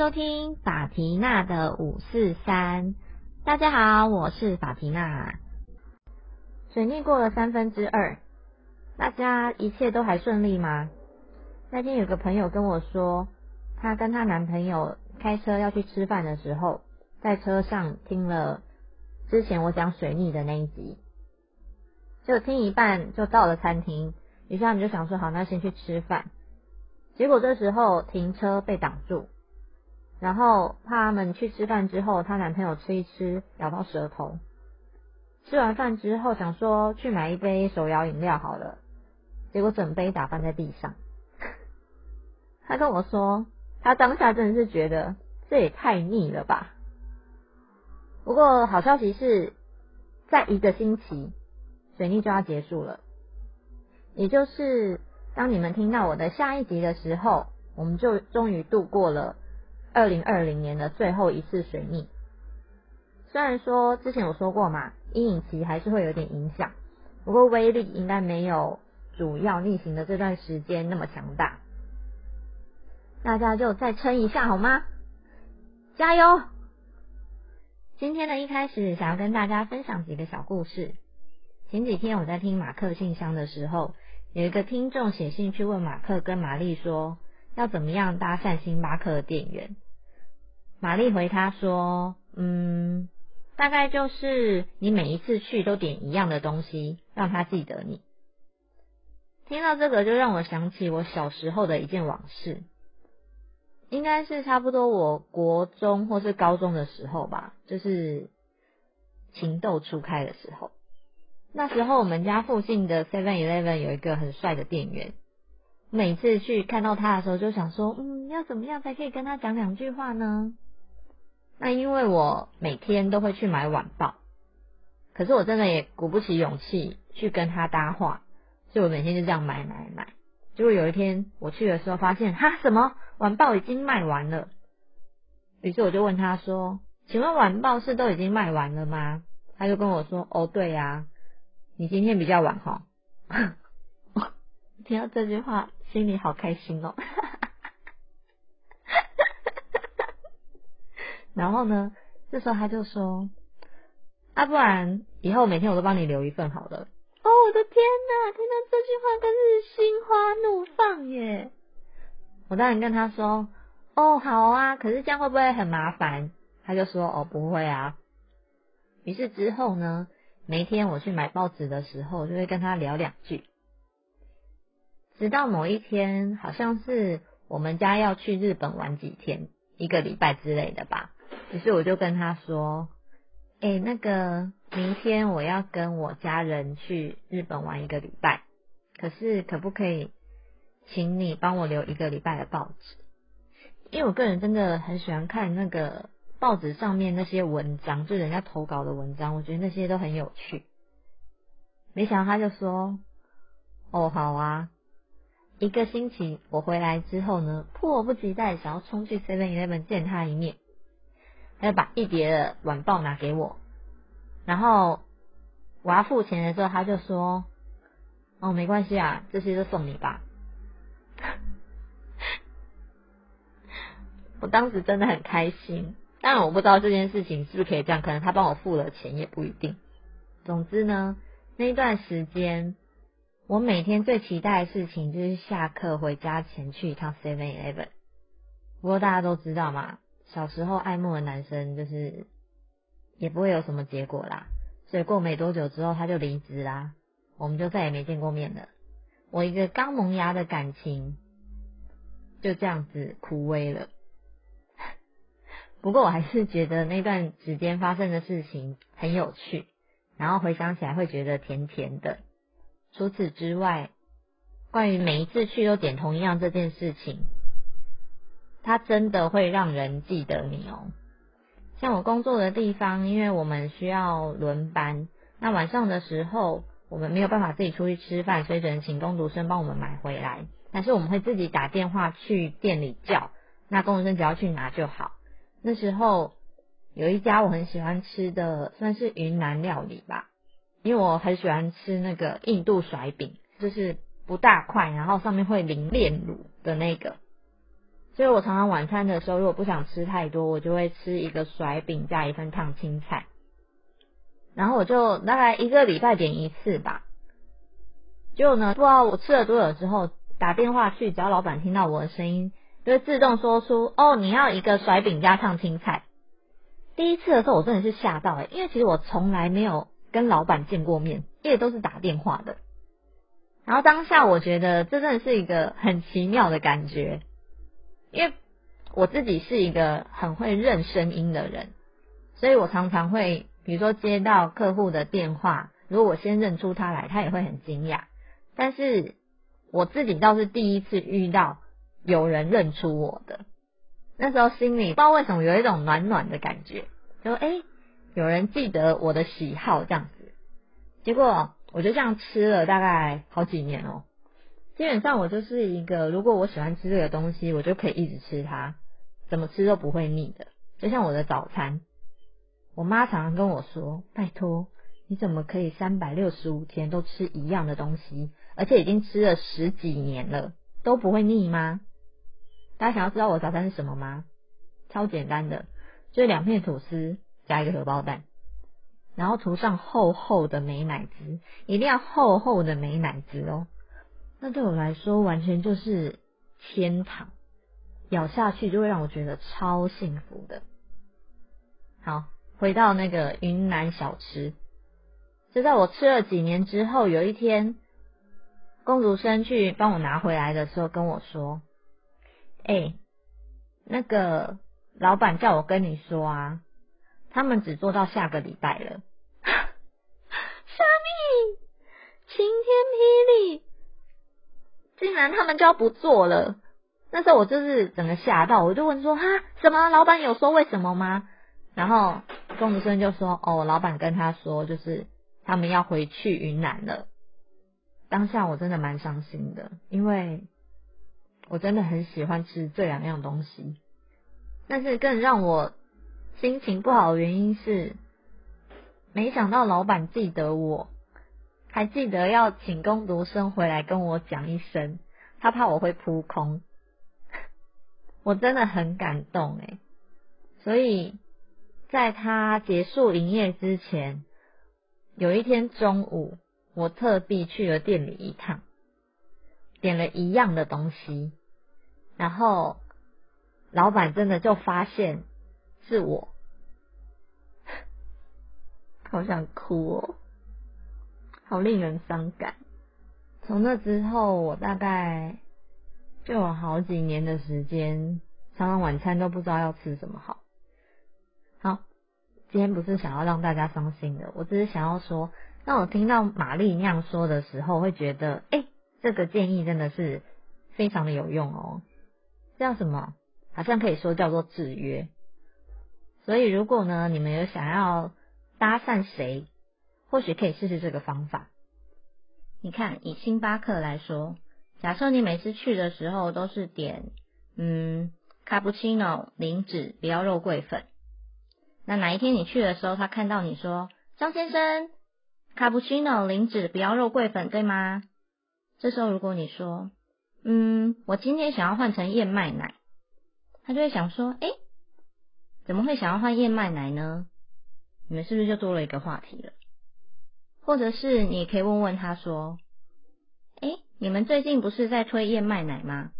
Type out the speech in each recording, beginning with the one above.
收听法缇娜的五四三。大家好，我是法缇娜。水逆过了三分之二，大家一切都还顺利吗？那天有个朋友跟我说，她跟她男朋友开车要去吃饭的时候，在车上听了之前我讲水逆的那一集，就听一半就到了餐厅，于是他们就想说好，那先去吃饭。结果这时候停车被挡住。然后他们去吃饭之后，她男朋友吃一吃咬到舌头。吃完饭之后想说去买一杯手摇饮料好了，结果整杯打翻在地上。他跟我说，他当下真的是觉得这也太腻了吧。不过好消息是，在一个星期水逆就要结束了，也就是当你们听到我的下一集的时候，我们就终于度过了。二零二零年的最后一次水逆，虽然说之前有说过嘛，阴影期还是会有点影响，不过威力应该没有主要逆行的这段时间那么强大。大家就再撑一下好吗？加油！今天的一开始想要跟大家分享几个小故事。前几天我在听马克信箱的时候，有一个听众写信去问马克跟玛丽说。要怎么样搭讪星巴克的店员？玛丽回他说：“嗯，大概就是你每一次去都点一样的东西，让他记得你。”听到这个，就让我想起我小时候的一件往事，应该是差不多我国中或是高中的时候吧，就是情窦初开的时候。那时候我们家附近的 Seven Eleven 有一个很帅的店员。每次去看到他的时候，就想说，嗯，要怎么样才可以跟他讲两句话呢？那因为我每天都会去买晚报，可是我真的也鼓不起勇气去跟他搭话，所以我每天就这样买买买。结果有一天我去的时候，发现哈什么晚报已经卖完了。于是我就问他说：“请问晚报是都已经卖完了吗？”他就跟我说：“哦，对呀，你今天比较晚哈。”听到这句话。心里好开心哦，然后呢，这时候他就说：“啊，不然以后每天我都帮你留一份好了。”哦，我的天哪！听到这句话更是心花怒放耶！我当然跟他说：“哦，好啊，可是这样会不会很麻烦？”他就说：“哦，不会啊。”于是之后呢，每天我去买报纸的时候，就会跟他聊两句。直到某一天，好像是我们家要去日本玩几天，一个礼拜之类的吧。于是我就跟他说：“哎，那个明天我要跟我家人去日本玩一个礼拜，可是可不可以请你帮我留一个礼拜的报纸？因为我个人真的很喜欢看那个报纸上面那些文章，就人家投稿的文章，我觉得那些都很有趣。”没想到他就说：“哦，好啊。”一个星期，我回来之后呢，迫不及待想要冲去 Seven Eleven 见他一面，他就把一叠的晚报拿给我，然后我要付钱的时候，他就说：“哦，没关系啊，这些就送你吧。”我当时真的很开心，当然我不知道这件事情是不是可以这样，可能他帮我付了钱也不一定。总之呢，那一段时间。我每天最期待的事情就是下课回家前去一趟 Seven Eleven。不过大家都知道嘛，小时候爱慕的男生就是也不会有什么结果啦。所以过没多久之后他就离职啦，我们就再也没见过面了。我一个刚萌芽的感情就这样子枯萎了。不过我还是觉得那段时间发生的事情很有趣，然后回想起来会觉得甜甜的。除此之外，关于每一次去都点同一样这件事情，它真的会让人记得你哦。像我工作的地方，因为我们需要轮班，那晚上的时候我们没有办法自己出去吃饭，所以只能请工读生帮我们买回来。但是我们会自己打电话去店里叫，那工读生只要去拿就好。那时候有一家我很喜欢吃的，算是云南料理吧。因为我很喜欢吃那个印度甩饼，就是不大块，然后上面会淋炼乳的那个。所以我常常晚餐的时候，如果不想吃太多，我就会吃一个甩饼加一份烫青菜。然后我就大概一个礼拜点一次吧。结果呢，不知道我吃了多久之后，打电话去，只要老板听到我的声音，就会自动说出：“哦，你要一个甩饼加烫青菜。”第一次的时候，我真的是吓到哎，因为其实我从来没有跟老板见过面，因为都是打电话的。然后当下我觉得这真的是一个很奇妙的感觉，因为我自己是一个很会认声音的人，所以我常常会。比如说接到客户的电话，如果我先认出他来，他也会很惊讶。但是我自己倒是第一次遇到有人认出我的，那时候心里不知道为什么有一种暖暖的感觉，就哎，有人记得我的喜好这样子。结果我就这样吃了大概好几年哦，基本上我就是一个，如果我喜欢吃这个东西，我就可以一直吃它，怎么吃都不会腻的，就像我的早餐。我妈常常跟我说：“拜托，你怎么可以三百六十五天都吃一样的东西，而且已经吃了十几年了，都不会腻吗？”大家想要知道我早餐是什么吗？超简单的，就是两片吐司加一个荷包蛋，然后涂上厚厚的美奶滋，一定要厚厚的美奶滋哦。那对我来说，完全就是天堂，咬下去就会让我觉得超幸福的。好。回到那个云南小吃，就在我吃了几年之后，有一天，公主生去帮我拿回来的时候，跟我说：“哎，那个老板叫我跟你说啊，他们只做到下个礼拜了。” 虾米，晴天霹雳，竟然他们就要不做了。那时候我就是整个吓到，我就问说：“哈，什么？老板有说为什么吗？”然后。钟子生就说：“哦，老板跟他说，就是他们要回去云南了。当下我真的蛮伤心的，因为我真的很喜欢吃这两样东西。但是更让我心情不好的原因是，没想到老板记得我，还记得要请工读生回来跟我讲一声，他怕我会扑空。我真的很感动诶，所以。”在他结束营业之前，有一天中午，我特地去了店里一趟，点了一样的东西，然后老板真的就发现是我，好想哭哦，好令人伤感。从那之后，我大概就有好几年的时间，常常晚餐都不知道要吃什么好。好，今天不是想要让大家伤心的，我只是想要说，当我听到玛丽那样说的时候，会觉得，哎，这个建议真的是非常的有用哦。叫什么？好像可以说叫做制约。所以，如果呢，你们有想要搭讪谁，或许可以试试这个方法。你看，以星巴克来说，假设你每次去的时候都是点，嗯，卡布奇诺零脂，不要肉桂粉。那哪一天你去的时候，他看到你说张先生，卡布奇诺零脂，不要肉桂粉，对吗？这时候如果你说，嗯，我今天想要换成燕麦奶，他就会想说，哎，怎么会想要换燕麦奶呢？你们是不是就多了一个话题了？或者是你可以问问他说，哎，你们最近不是在推燕麦奶吗？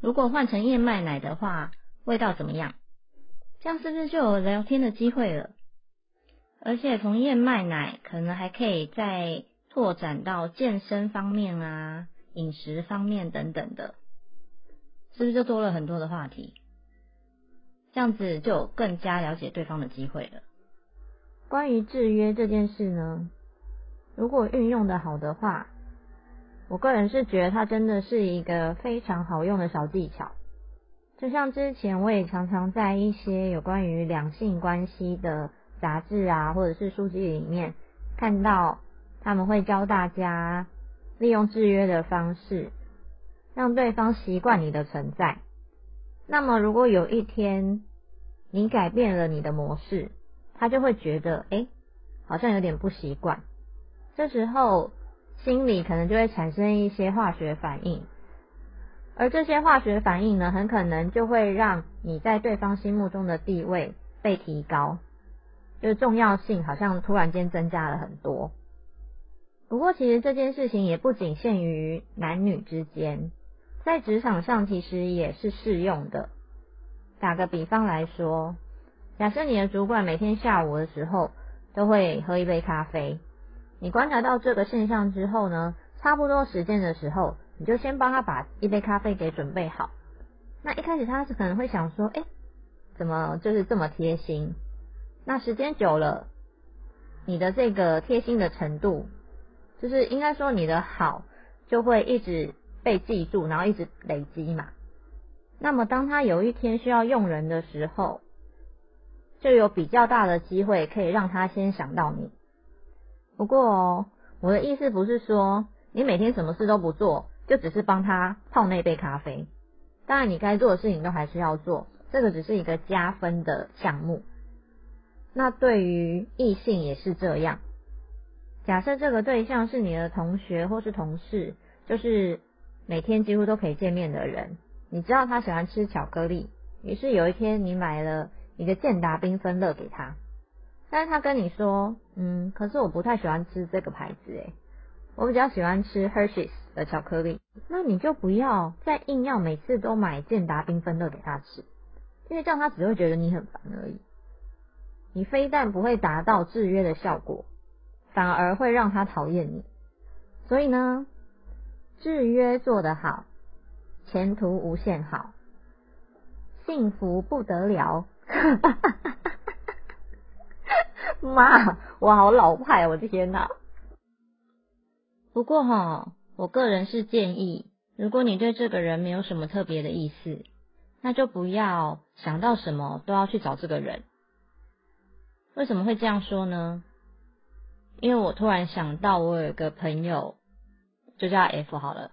如果换成燕麦奶的话，味道怎么样？这样是不是就有聊天的机会了？而且从燕麦奶可能还可以再拓展到健身方面啊、饮食方面等等的，是不是就多了很多的话题？这样子就有更加了解对方的机会了。关于制约这件事呢，如果运用的好的话，我个人是觉得它真的是一个非常好用的小技巧。就像之前我也常常在一些有关于两性关系的杂志啊，或者是书籍里面看到，他们会教大家利用制约的方式，让对方习惯你的存在。那么如果有一天你改变了你的模式，他就会觉得，哎，好像有点不习惯。这时候心里可能就会产生一些化学反应。而这些化学反应呢，很可能就会让你在对方心目中的地位被提高，就是重要性好像突然间增加了很多。不过，其实这件事情也不仅限于男女之间，在职场上其实也是适用的。打个比方来说，假设你的主管每天下午的时候都会喝一杯咖啡，你观察到这个现象之后呢，差不多时间的时候，你就先帮他把一杯咖啡给准备好。那一开始他是可能会想说，哎，怎么就是这么贴心？那时间久了，你的这个贴心的程度。就是应该说你的好就会一直被记住，然后一直累积嘛。那么当他有一天需要用人的时候，就有比较大的机会可以让他先想到你。不过哦，我的意思不是说你每天什么事都不做，就只是帮他泡那杯咖啡。当然你该做的事情都还是要做，这个只是一个加分的项目。那对于异性也是这样。假设这个对象是你的同学或是同事，就是每天几乎都可以见面的人，你知道他喜欢吃巧克力，于是有一天你买了一个健达缤纷乐给他，但是他跟你说，嗯，可是我不太喜欢吃这个牌子，诶，我比较喜欢吃 Hershey's 的巧克力，那你就不要再硬要每次都买健达缤纷乐给他吃，因为这样他只会觉得你很烦而已，你非但不会达到制约的效果。反而会让他讨厌你，所以呢，制约做得好，前途无限好，幸福不得了。妈，我好老派，我的天哪！不过哈，我个人是建议，如果你对这个人没有什么特别的意思，那就不要想到什么都要去找这个人。为什么会这样说呢？因为我突然想到，我有一个朋友，就叫 F 好了，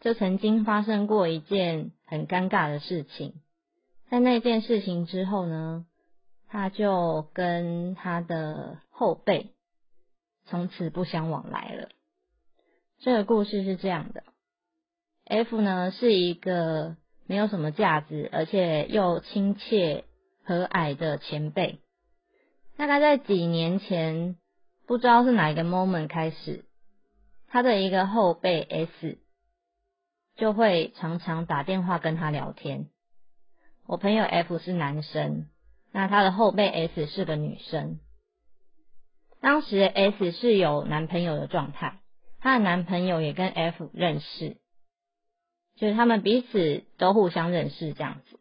就曾经发生过一件很尴尬的事情。在那件事情之后呢，他就跟他的后辈从此不相往来了。这个故事是这样的：F 呢是一个没有什么价值，而且又亲切和蔼的前辈。大概在几年前。不知道是哪一个 moment 开始，他的一个后辈 S 就会常常打电话跟他聊天。我朋友 F 是男生，那他的后辈 S 是个女生。当时 S 是有男朋友的状态，她的男朋友也跟 F 认识，就是他们彼此都互相认识这样子。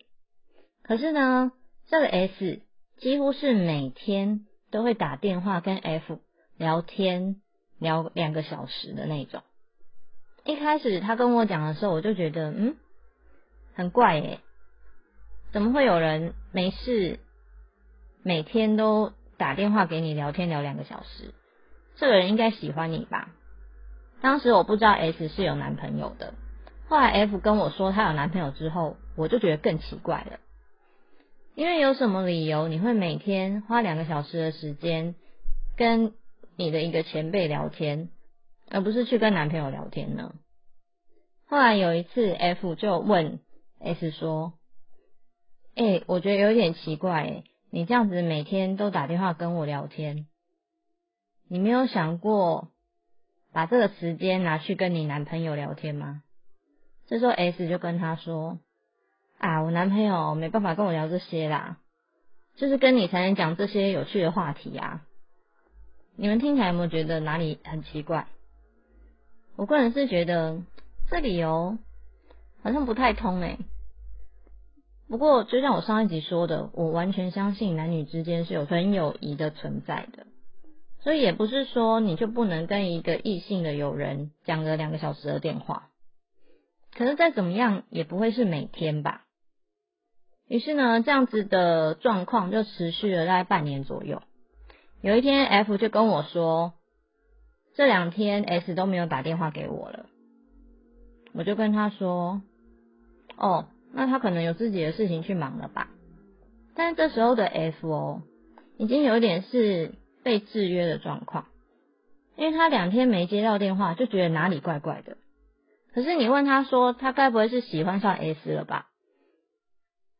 可是呢，这个 S 几乎是每天都会打电话跟 F。聊天聊两个小时的那种，一开始他跟我讲的时候，我就觉得嗯，很怪耶，怎么会有人没事每天都打电话给你聊天聊两个小时？这个人应该喜欢你吧？当时我不知道 S 是有男朋友的，后来 F 跟我说她有男朋友之后，我就觉得更奇怪了，因为有什么理由你会每天花两个小时的时间跟？你的一个前辈聊天，而不是去跟男朋友聊天呢？后来有一次，F 就问 S 说：“哎，我觉得有点奇怪，哎，你这样子每天都打电话跟我聊天，你没有想过把这个时间拿去跟你男朋友聊天吗？”这时候 S 就跟他说：“啊，我男朋友没办法跟我聊这些啦，就是跟你才能讲这些有趣的话题啊。”你们听起来有没有觉得哪里很奇怪？我个人是觉得这理由好像不太通诶。不过就像我上一集说的，我完全相信男女之间是有纯友谊的存在的，所以也不是说你就不能跟一个异性的友人讲个两个小时的电话。可是再怎么样也不会是每天吧。于是呢，这样子的状况就持续了大概半年左右。有一天，F 就跟我说，这两天 S 都没有打电话给我了。我就跟他说，哦，那他可能有自己的事情去忙了吧。但这时候的 F 哦，已经有点是被制约的状况，因为他两天没接到电话，就觉得哪里怪怪的。可是你问他说，他该不会是喜欢上 S 了吧？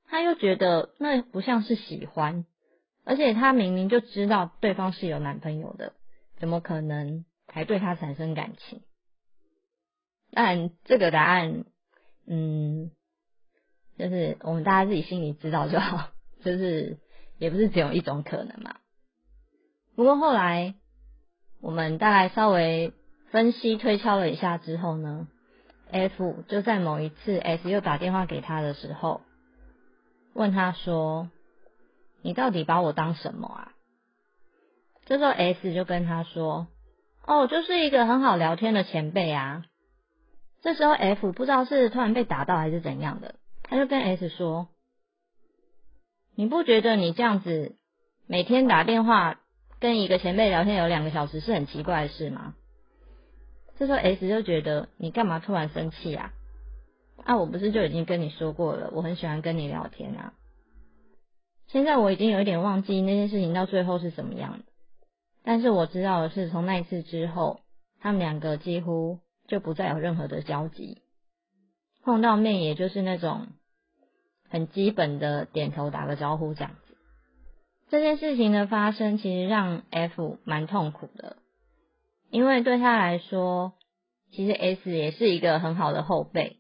他又觉得那不像是喜欢，而且他明明就知道对方是有男朋友的，怎么可能还对他产生感情？但这个答案，嗯，就是我们大家自己心里知道就好，就是也不是只有一种可能嘛。不过后来我们大概稍微分析推敲了一下之后呢，F 就在某一次 S 又打电话给他的时候。问他说：“你到底把我当什么啊？”这时候 S 就跟他说：“哦，就是一个很好聊天的前辈啊。”这时候 F 不知道是突然被打到还是怎样的，他就跟 S 说：“你不觉得你这样子每天打电话跟一个前辈聊天有两个小时是很奇怪的事吗？”这时候 S 就觉得你干嘛突然生气啊？啊，我不是就已经跟你说过了，我很喜欢跟你聊天啊。现在我已经有一点忘记那件事情到最后是怎么样的，但是我知道的是，从那一次之后，他们两个几乎就不再有任何的交集，碰到面也就是那种很基本的点头打个招呼这样子。这件事情的发生，其实让 F 蛮痛苦的，因为对他来说，其实 S 也是一个很好的后辈。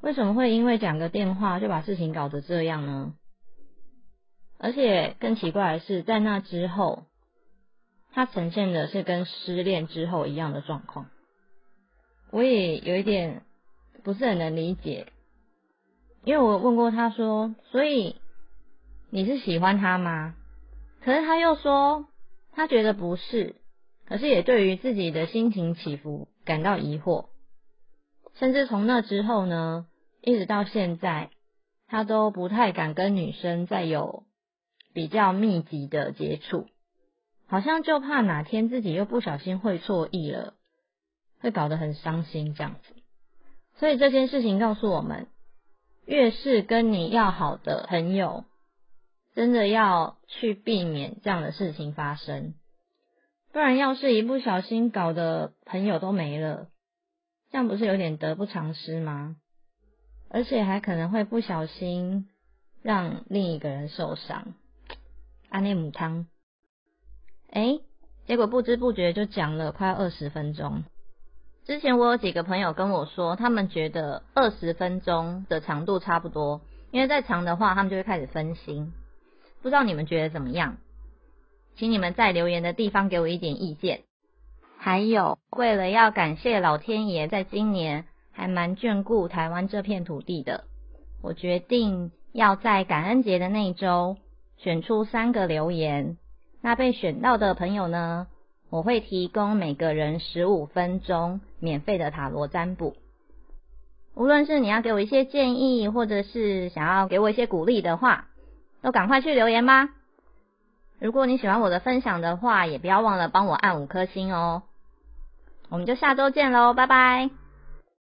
为什么会因为讲个电话就把事情搞得这样呢？而且更奇怪的是，在那之后，他呈现的是跟失恋之后一样的状况。我也有一点不是很能理解，因为我问过他说：“所以你是喜欢他吗？”可是他又说他觉得不是，可是也对于自己的心情起伏感到疑惑，甚至从那之后呢？一直到现在，他都不太敢跟女生再有比较密集的接触，好像就怕哪天自己又不小心会错意了，会搞得很伤心这样子。所以这件事情告诉我们，越是跟你要好的朋友，真的要去避免这样的事情发生，不然要是一不小心搞得朋友都没了，这样不是有点得不偿失吗？而且还可能会不小心让另一个人受伤。阿内姆汤，哎，结果不知不觉就讲了快二十分钟。之前我有几个朋友跟我说，他们觉得二十分钟的长度差不多，因为再长的话，他们就会开始分心。不知道你们觉得怎么样？请你们在留言的地方给我一点意见。还有，为了要感谢老天爷，在今年。还蛮眷顾台湾这片土地的，我决定要在感恩节的那一周选出三个留言。那被选到的朋友呢，我会提供每个人十五分钟免费的塔罗占卜。无论是你要给我一些建议，或者是想要给我一些鼓励的话，都赶快去留言吧。如果你喜欢我的分享的话，也不要忘了帮我按五颗星哦。我们就下周见喽，拜拜。